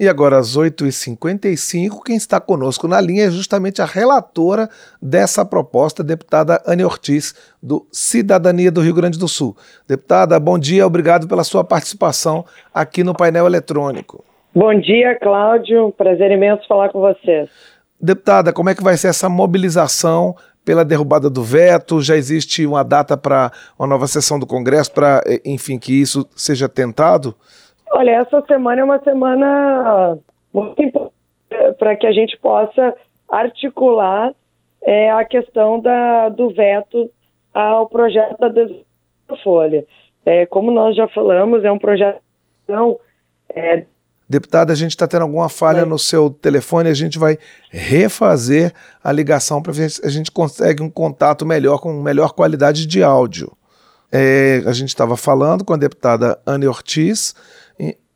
E agora, às 8h55, quem está conosco na linha é justamente a relatora dessa proposta, deputada Anne Ortiz, do Cidadania do Rio Grande do Sul. Deputada, bom dia, obrigado pela sua participação aqui no painel eletrônico. Bom dia, Cláudio. Prazer imenso falar com vocês. Deputada, como é que vai ser essa mobilização pela derrubada do veto? Já existe uma data para uma nova sessão do Congresso para, eh, enfim, que isso seja tentado? Olha, essa semana é uma semana muito importante para que a gente possa articular é, a questão da, do veto ao projeto da Folha. É, como nós já falamos, é um projeto é, Deputada, a gente está tendo alguma falha no seu telefone, a gente vai refazer a ligação para ver se a gente consegue um contato melhor, com melhor qualidade de áudio. É, a gente estava falando com a deputada Anne Ortiz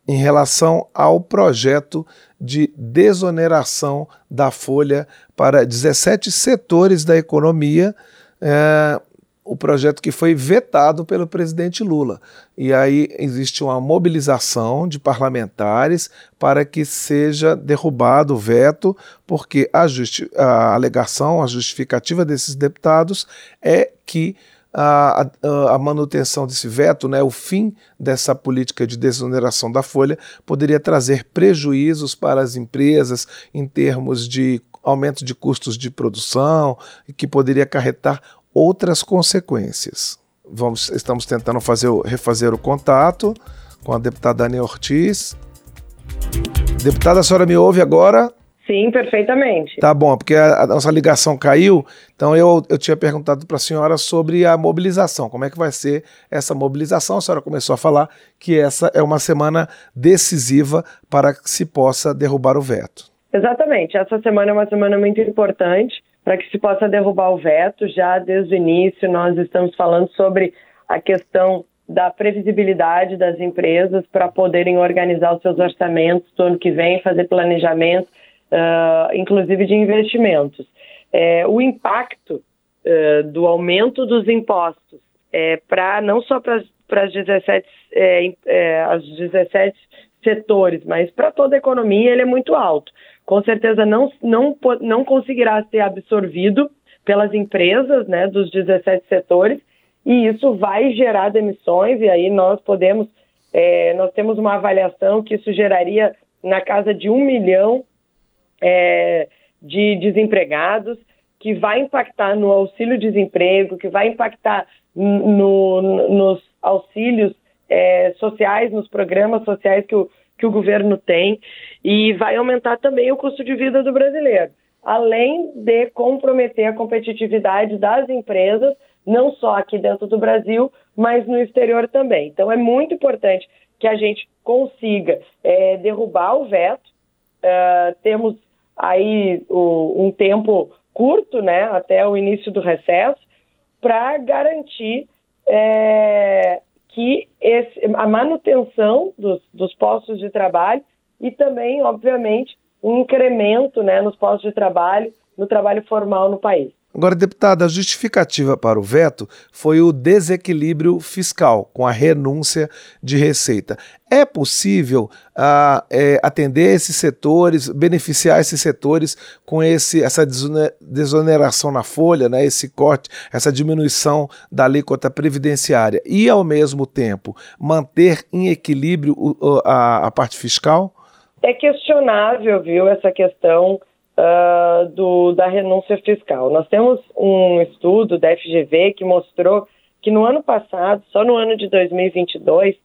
em, relação ao projeto de desoneração da folha para 17 setores da economia. É, o projeto que foi vetado pelo presidente Lula. E aí existe uma mobilização de parlamentares para que seja derrubado o veto, porque a, a alegação, a justificativa desses deputados é que a, a, a, manutenção desse veto, né, o fim dessa política de desoneração da folha, poderia trazer prejuízos para as empresas em termos de aumento de custos de produção, que poderia acarretar outras consequências. Vamos, estamos tentando fazer, refazer o contato com a deputada Dani Ortiz. Deputada, a senhora me ouve agora? Sim, perfeitamente. Tá bom, porque a, a nossa ligação caiu, então eu, eu tinha perguntado para a senhora sobre a mobilização, como é que vai ser essa mobilização. A senhora começou a falar que essa é uma semana decisiva para que se possa derrubar o veto. Exatamente, essa semana é uma semana muito importante para que se possa derrubar o veto. Já desde o início, nós estamos falando sobre a questão da previsibilidade das empresas para poderem organizar os seus orçamentos do ano que vem, fazer planejamento, uh, inclusive de investimentos. É, o impacto uh, do aumento dos impostos é, para não só para as 17, é, é, as 17 setores, mas para toda a economia ele é muito alto com certeza não, não, não conseguirá ser absorvido pelas empresas né, dos 17 setores, e isso vai gerar demissões, e aí nós podemos, é, nós temos uma avaliação que isso geraria na casa de um milhão é, de desempregados, que vai impactar no auxílio-desemprego, que vai impactar no, no, nos auxílios é, sociais, nos programas sociais que o, que o governo tem e vai aumentar também o custo de vida do brasileiro, além de comprometer a competitividade das empresas, não só aqui dentro do Brasil, mas no exterior também. Então é muito importante que a gente consiga é, derrubar o veto. Uh, temos aí o, um tempo curto, né, até o início do recesso, para garantir é, que esse, a manutenção dos, dos postos de trabalho e também, obviamente, um incremento né, nos postos de trabalho, no trabalho formal no país. Agora, deputada, a justificativa para o veto foi o desequilíbrio fiscal, com a renúncia de receita. É possível ah, é, atender esses setores, beneficiar esses setores com esse, essa desoneração na folha, né, esse corte, essa diminuição da alíquota previdenciária e, ao mesmo tempo, manter em equilíbrio a, a parte fiscal? É questionável, viu, essa questão uh, do, da renúncia fiscal. Nós temos um estudo da FGV que mostrou que no ano passado, só no ano de 2022,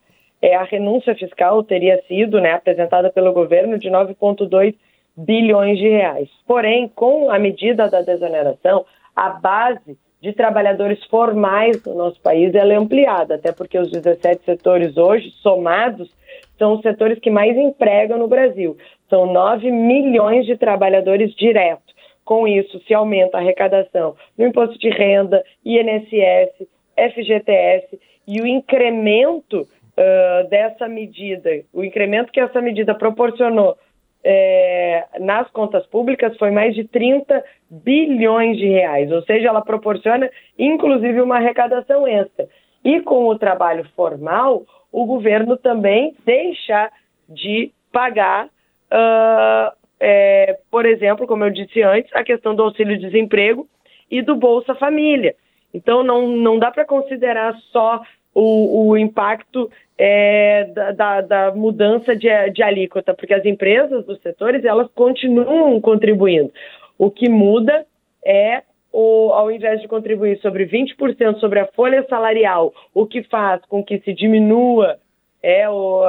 é, a renúncia fiscal teria sido né, apresentada pelo governo de 9,2 bilhões de reais. Porém, com a medida da desoneração, a base de trabalhadores formais no nosso país ela é ampliada, até porque os 17 setores hoje, somados, são os setores que mais empregam no Brasil. São 9 milhões de trabalhadores diretos. Com isso, se aumenta a arrecadação no imposto de renda, INSS, FGTS e o incremento uh, dessa medida, o incremento que essa medida proporcionou é, nas contas públicas foi mais de 30 bilhões de reais, ou seja, ela proporciona inclusive uma arrecadação extra. E com o trabalho formal, o governo também deixa de pagar uh, é, por exemplo, como eu disse antes, a questão do auxílio-desemprego e do Bolsa Família. Então, não, não dá para considerar só o, o impacto é, da, da, da, mudança de, de alíquota, porque as empresas dos setores elas continuam contribuindo. O que muda é ao invés de contribuir sobre 20% sobre a folha salarial, o que faz com que se diminua é o,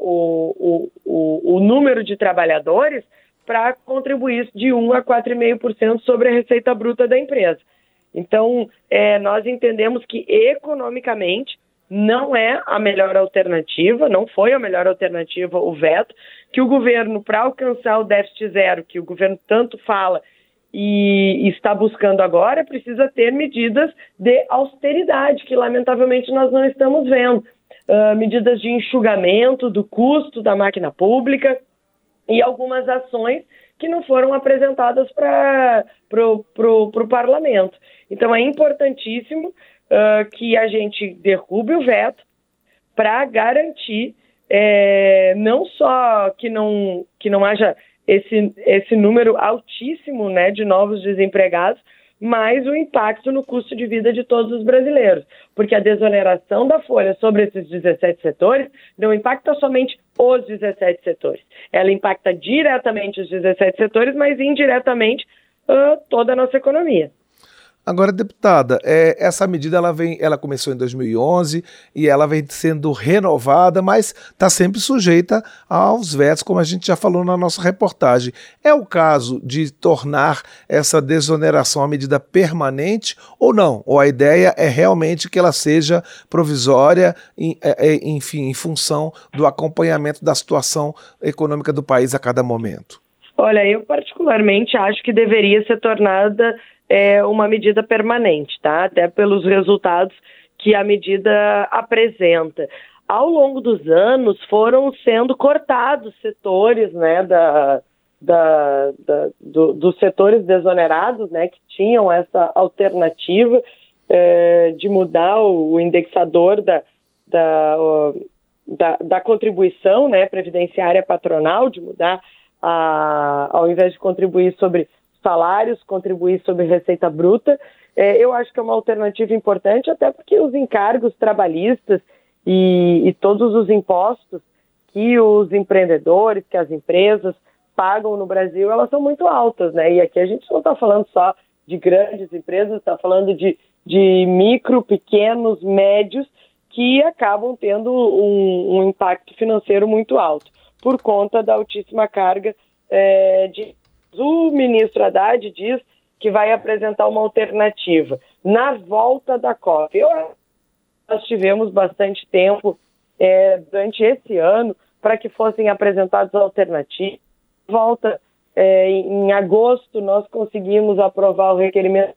o, o, o, número de trabalhadores para contribuir de 1 a 4,5% sobre a receita bruta da empresa. Então, é, nós entendemos que economicamente não é a melhor alternativa, não foi a melhor alternativa o veto, que o governo, para alcançar o déficit zero, que o governo tanto fala e está buscando agora, precisa ter medidas de austeridade, que lamentavelmente nós não estamos vendo. Uh, medidas de enxugamento do custo da máquina pública e algumas ações que não foram apresentadas para o parlamento. Então é importantíssimo uh, que a gente derrube o veto para garantir é, não só que não, que não haja esse, esse número altíssimo né, de novos desempregados, mas o impacto no custo de vida de todos os brasileiros. Porque a desoneração da folha sobre esses 17 setores não impacta somente os 17 setores. Ela impacta diretamente os 17 setores, mas indiretamente uh, toda a nossa economia. Agora, deputada, é, essa medida ela vem, ela começou em 2011 e ela vem sendo renovada, mas está sempre sujeita aos vetos, como a gente já falou na nossa reportagem. É o caso de tornar essa desoneração a medida permanente ou não? Ou a ideia é realmente que ela seja provisória, em, é, é, enfim, em função do acompanhamento da situação econômica do país a cada momento? Olha, eu particularmente acho que deveria ser tornada é, uma medida permanente, tá? Até pelos resultados que a medida apresenta. Ao longo dos anos foram sendo cortados setores, né, da, da, da do, dos setores desonerados, né, que tinham essa alternativa é, de mudar o, indexador da, da, da, da, contribuição, né, previdenciária patronal, de mudar a, ao invés de contribuir sobre salários, contribuir sobre receita bruta. É, eu acho que é uma alternativa importante, até porque os encargos trabalhistas e, e todos os impostos que os empreendedores, que as empresas pagam no Brasil, elas são muito altas, né? E aqui a gente não está falando só de grandes empresas, está falando de, de micro, pequenos, médios, que acabam tendo um, um impacto financeiro muito alto, por conta da altíssima carga é, de o ministro Haddad diz que vai apresentar uma alternativa na volta da COP. Eu, nós tivemos bastante tempo é, durante esse ano para que fossem apresentadas alternativas. Volta é, em agosto, nós conseguimos aprovar o requerimento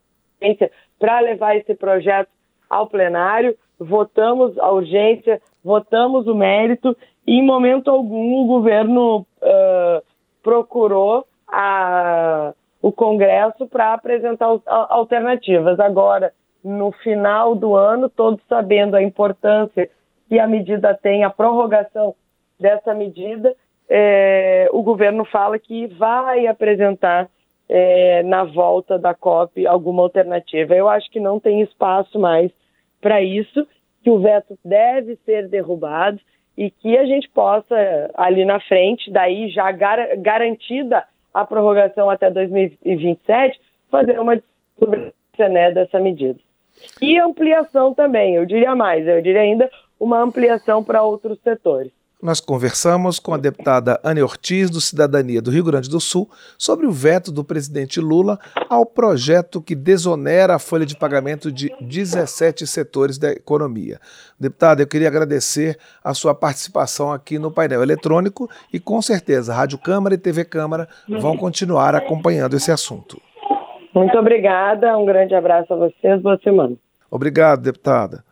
para levar esse projeto ao plenário, votamos a urgência, votamos o mérito e, em momento algum, o governo uh, procurou a, o Congresso para apresentar alternativas. Agora, no final do ano, todos sabendo a importância que a medida tem, a prorrogação dessa medida, é, o governo fala que vai apresentar é, na volta da COP alguma alternativa. Eu acho que não tem espaço mais para isso, que o veto deve ser derrubado e que a gente possa, ali na frente, daí já gar garantida a prorrogação até 2027, fazer uma discussão né, dessa medida. E ampliação também, eu diria mais, eu diria ainda uma ampliação para outros setores. Nós conversamos com a deputada Anne Ortiz, do Cidadania do Rio Grande do Sul, sobre o veto do presidente Lula ao projeto que desonera a folha de pagamento de 17 setores da economia. Deputada, eu queria agradecer a sua participação aqui no painel eletrônico e, com certeza, Rádio Câmara e TV Câmara vão continuar acompanhando esse assunto. Muito obrigada, um grande abraço a vocês, boa semana. Obrigado, deputada.